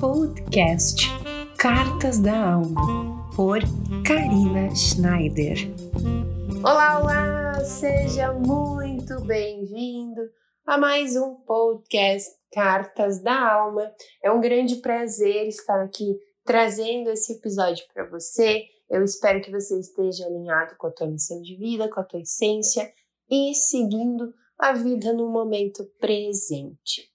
podcast Cartas da Alma, por Karina Schneider. Olá, olá! Seja muito bem-vindo a mais um podcast Cartas da Alma. É um grande prazer estar aqui trazendo esse episódio para você. Eu espero que você esteja alinhado com a tua missão de vida, com a tua essência e seguindo a vida no momento presente.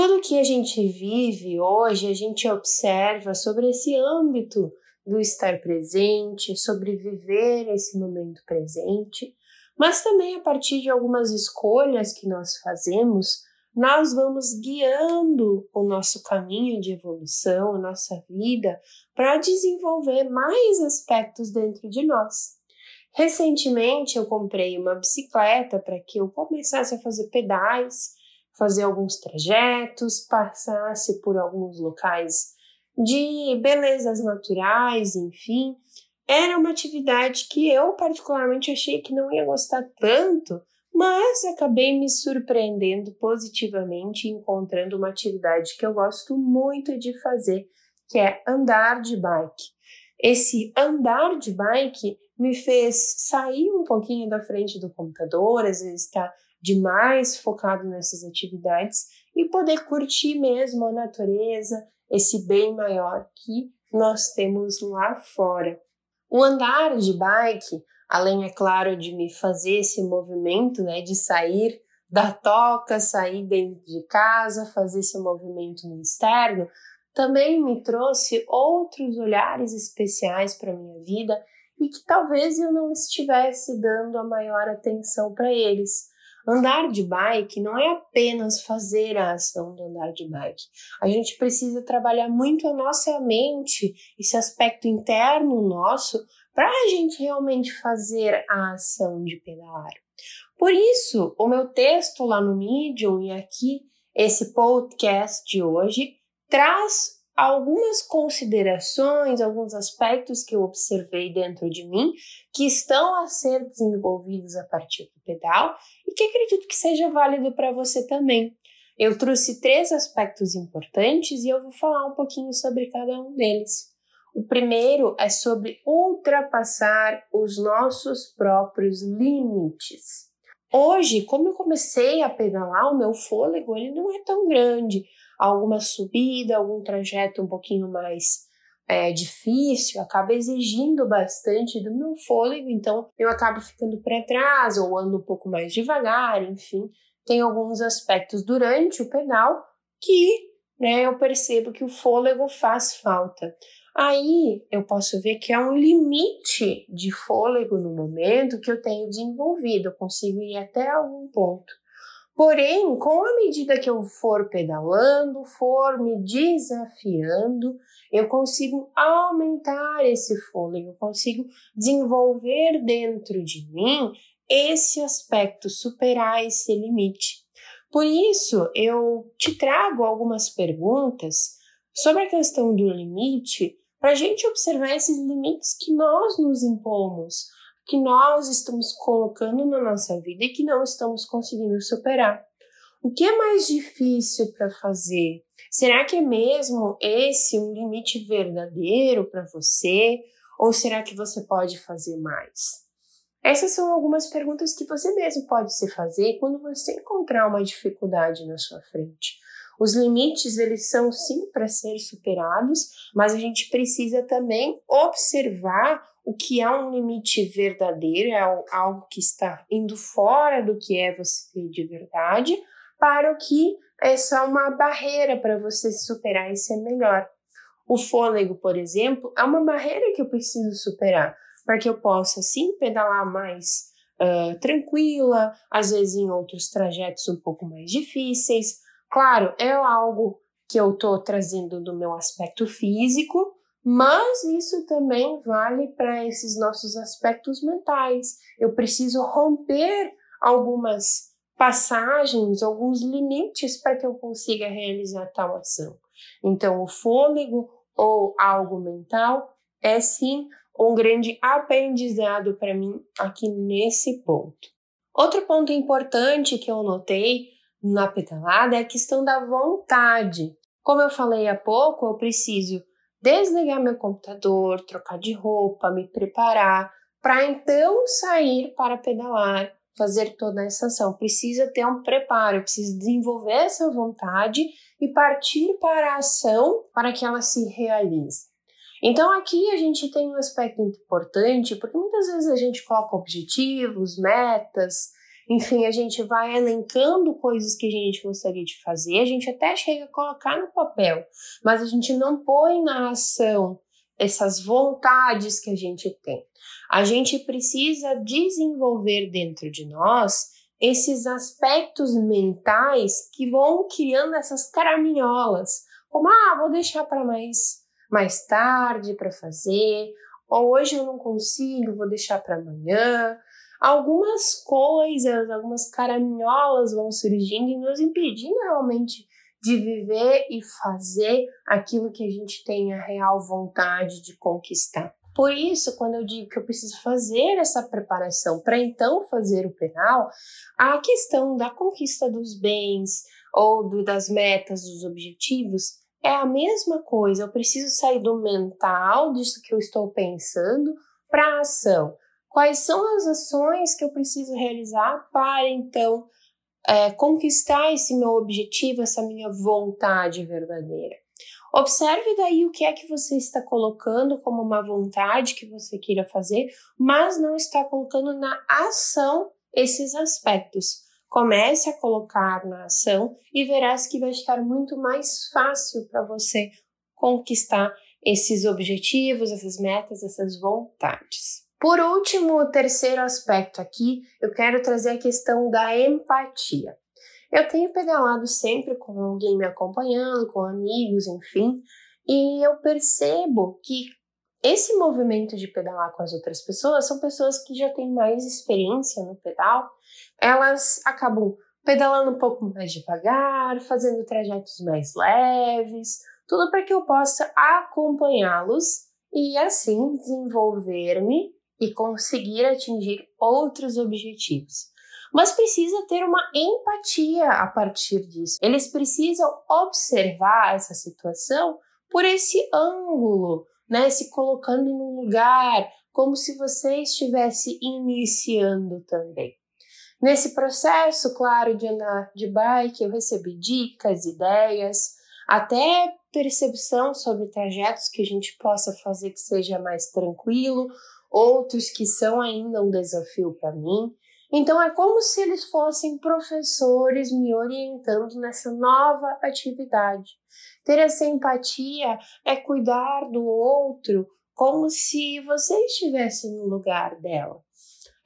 Tudo que a gente vive hoje, a gente observa sobre esse âmbito do estar presente, sobre viver esse momento presente, mas também a partir de algumas escolhas que nós fazemos, nós vamos guiando o nosso caminho de evolução, a nossa vida, para desenvolver mais aspectos dentro de nós. Recentemente eu comprei uma bicicleta para que eu começasse a fazer pedais fazer alguns trajetos, passasse por alguns locais de belezas naturais, enfim. Era uma atividade que eu particularmente achei que não ia gostar tanto, mas acabei me surpreendendo positivamente encontrando uma atividade que eu gosto muito de fazer, que é andar de bike. Esse andar de bike me fez sair um pouquinho da frente do computador, às vezes está demais focado nessas atividades e poder curtir mesmo a natureza, esse bem maior que nós temos lá fora. O andar de bike, além, é claro, de me fazer esse movimento, né, de sair da toca, sair dentro de casa, fazer esse movimento no externo, também me trouxe outros olhares especiais para minha vida e que talvez eu não estivesse dando a maior atenção para eles. Andar de bike não é apenas fazer a ação do andar de bike. A gente precisa trabalhar muito a nossa mente, esse aspecto interno nosso, para a gente realmente fazer a ação de pedalar. Por isso, o meu texto lá no Medium e aqui esse podcast de hoje traz algumas considerações, alguns aspectos que eu observei dentro de mim que estão a ser desenvolvidos a partir do pedal e que acredito que seja válido para você também. Eu trouxe três aspectos importantes e eu vou falar um pouquinho sobre cada um deles. O primeiro é sobre ultrapassar os nossos próprios limites. Hoje, como eu comecei a pedalar, o meu fôlego ele não é tão grande alguma subida, algum trajeto um pouquinho mais é, difícil, acaba exigindo bastante do meu fôlego, então eu acabo ficando para trás ou ando um pouco mais devagar, enfim, tem alguns aspectos durante o pedal que né, eu percebo que o fôlego faz falta. Aí eu posso ver que há um limite de fôlego no momento que eu tenho desenvolvido, eu consigo ir até algum ponto. Porém, com a medida que eu for pedalando, for me desafiando, eu consigo aumentar esse fôlego, eu consigo desenvolver dentro de mim esse aspecto, superar esse limite. Por isso, eu te trago algumas perguntas sobre a questão do limite para a gente observar esses limites que nós nos impomos que nós estamos colocando na nossa vida e que não estamos conseguindo superar. O que é mais difícil para fazer? Será que é mesmo esse um limite verdadeiro para você? Ou será que você pode fazer mais? Essas são algumas perguntas que você mesmo pode se fazer quando você encontrar uma dificuldade na sua frente. Os limites, eles são sim para ser superados, mas a gente precisa também observar o que é um limite verdadeiro, é algo que está indo fora do que é você de verdade, para o que é só uma barreira para você superar e ser melhor. O fôlego, por exemplo, é uma barreira que eu preciso superar para que eu possa, sim, pedalar mais uh, tranquila, às vezes em outros trajetos um pouco mais difíceis. Claro, é algo que eu estou trazendo do meu aspecto físico, mas isso também vale para esses nossos aspectos mentais. Eu preciso romper algumas passagens, alguns limites para que eu consiga realizar tal ação. Então, o fôlego ou algo mental é sim um grande aprendizado para mim aqui nesse ponto. Outro ponto importante que eu notei na pedalada é a questão da vontade. Como eu falei há pouco, eu preciso desligar meu computador, trocar de roupa, me preparar para então sair para pedalar, fazer toda essa ação. Precisa ter um preparo, precisa desenvolver essa vontade e partir para a ação para que ela se realize. Então aqui a gente tem um aspecto importante, porque muitas vezes a gente coloca objetivos, metas, enfim, a gente vai elencando coisas que a gente gostaria de fazer, a gente até chega a colocar no papel, mas a gente não põe na ação essas vontades que a gente tem. A gente precisa desenvolver dentro de nós esses aspectos mentais que vão criando essas caraminholas, como ah, vou deixar para mais mais tarde para fazer, ou hoje eu não consigo, vou deixar para amanhã. Algumas coisas, algumas caraminholas vão surgindo e nos impedindo realmente de viver e fazer aquilo que a gente tem a real vontade de conquistar. Por isso, quando eu digo que eu preciso fazer essa preparação para então fazer o penal, a questão da conquista dos bens ou do, das metas, dos objetivos, é a mesma coisa. Eu preciso sair do mental, disso que eu estou pensando, para a ação. Quais são as ações que eu preciso realizar para então é, conquistar esse meu objetivo, essa minha vontade verdadeira? Observe daí o que é que você está colocando como uma vontade que você queira fazer, mas não está colocando na ação esses aspectos. Comece a colocar na ação e verás que vai ficar muito mais fácil para você conquistar esses objetivos, essas metas, essas vontades. Por último, o terceiro aspecto aqui, eu quero trazer a questão da empatia. Eu tenho pedalado sempre com alguém me acompanhando, com amigos, enfim, e eu percebo que esse movimento de pedalar com as outras pessoas são pessoas que já têm mais experiência no pedal, elas acabam pedalando um pouco mais devagar, fazendo trajetos mais leves, tudo para que eu possa acompanhá-los e assim desenvolver-me e conseguir atingir outros objetivos. Mas precisa ter uma empatia a partir disso. Eles precisam observar essa situação por esse ângulo, né? Se colocando no lugar, como se você estivesse iniciando também. Nesse processo, claro, de andar de bike, eu recebi dicas, ideias, até percepção sobre trajetos que a gente possa fazer que seja mais tranquilo, outros que são ainda um desafio para mim. Então é como se eles fossem professores me orientando nessa nova atividade. Ter essa empatia é cuidar do outro como se você estivesse no lugar dela.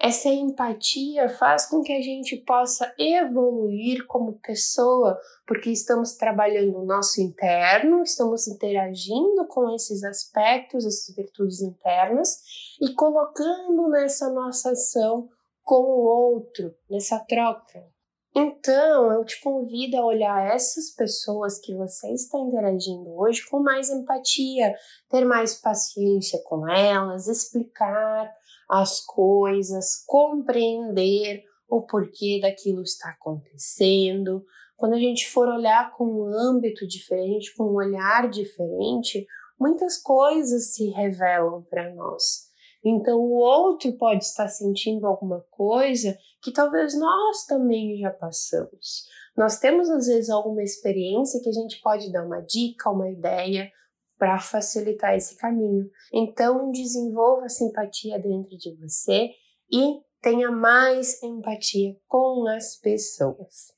Essa empatia faz com que a gente possa evoluir como pessoa, porque estamos trabalhando o nosso interno, estamos interagindo com esses aspectos, essas virtudes internas e colocando nessa nossa ação com o outro, nessa troca. Então, eu te convido a olhar essas pessoas que você está interagindo hoje com mais empatia, ter mais paciência com elas, explicar as coisas, compreender o porquê daquilo está acontecendo. Quando a gente for olhar com um âmbito diferente, com um olhar diferente, muitas coisas se revelam para nós. Então, o outro pode estar sentindo alguma coisa que talvez nós também já passamos. Nós temos, às vezes, alguma experiência que a gente pode dar uma dica, uma ideia para facilitar esse caminho. Então, desenvolva simpatia dentro de você e tenha mais empatia com as pessoas.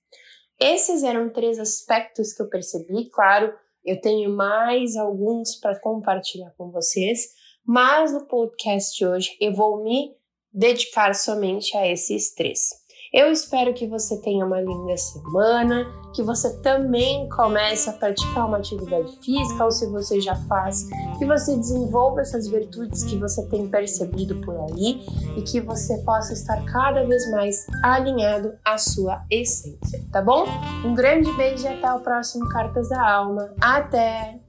Esses eram três aspectos que eu percebi, claro, eu tenho mais alguns para compartilhar com vocês, mas no podcast de hoje eu vou me dedicar somente a esses três. Eu espero que você tenha uma linda semana, que você também comece a praticar uma atividade física, ou se você já faz, que você desenvolva essas virtudes que você tem percebido por aí e que você possa estar cada vez mais alinhado à sua essência, tá bom? Um grande beijo e até o próximo Cartas da Alma. Até!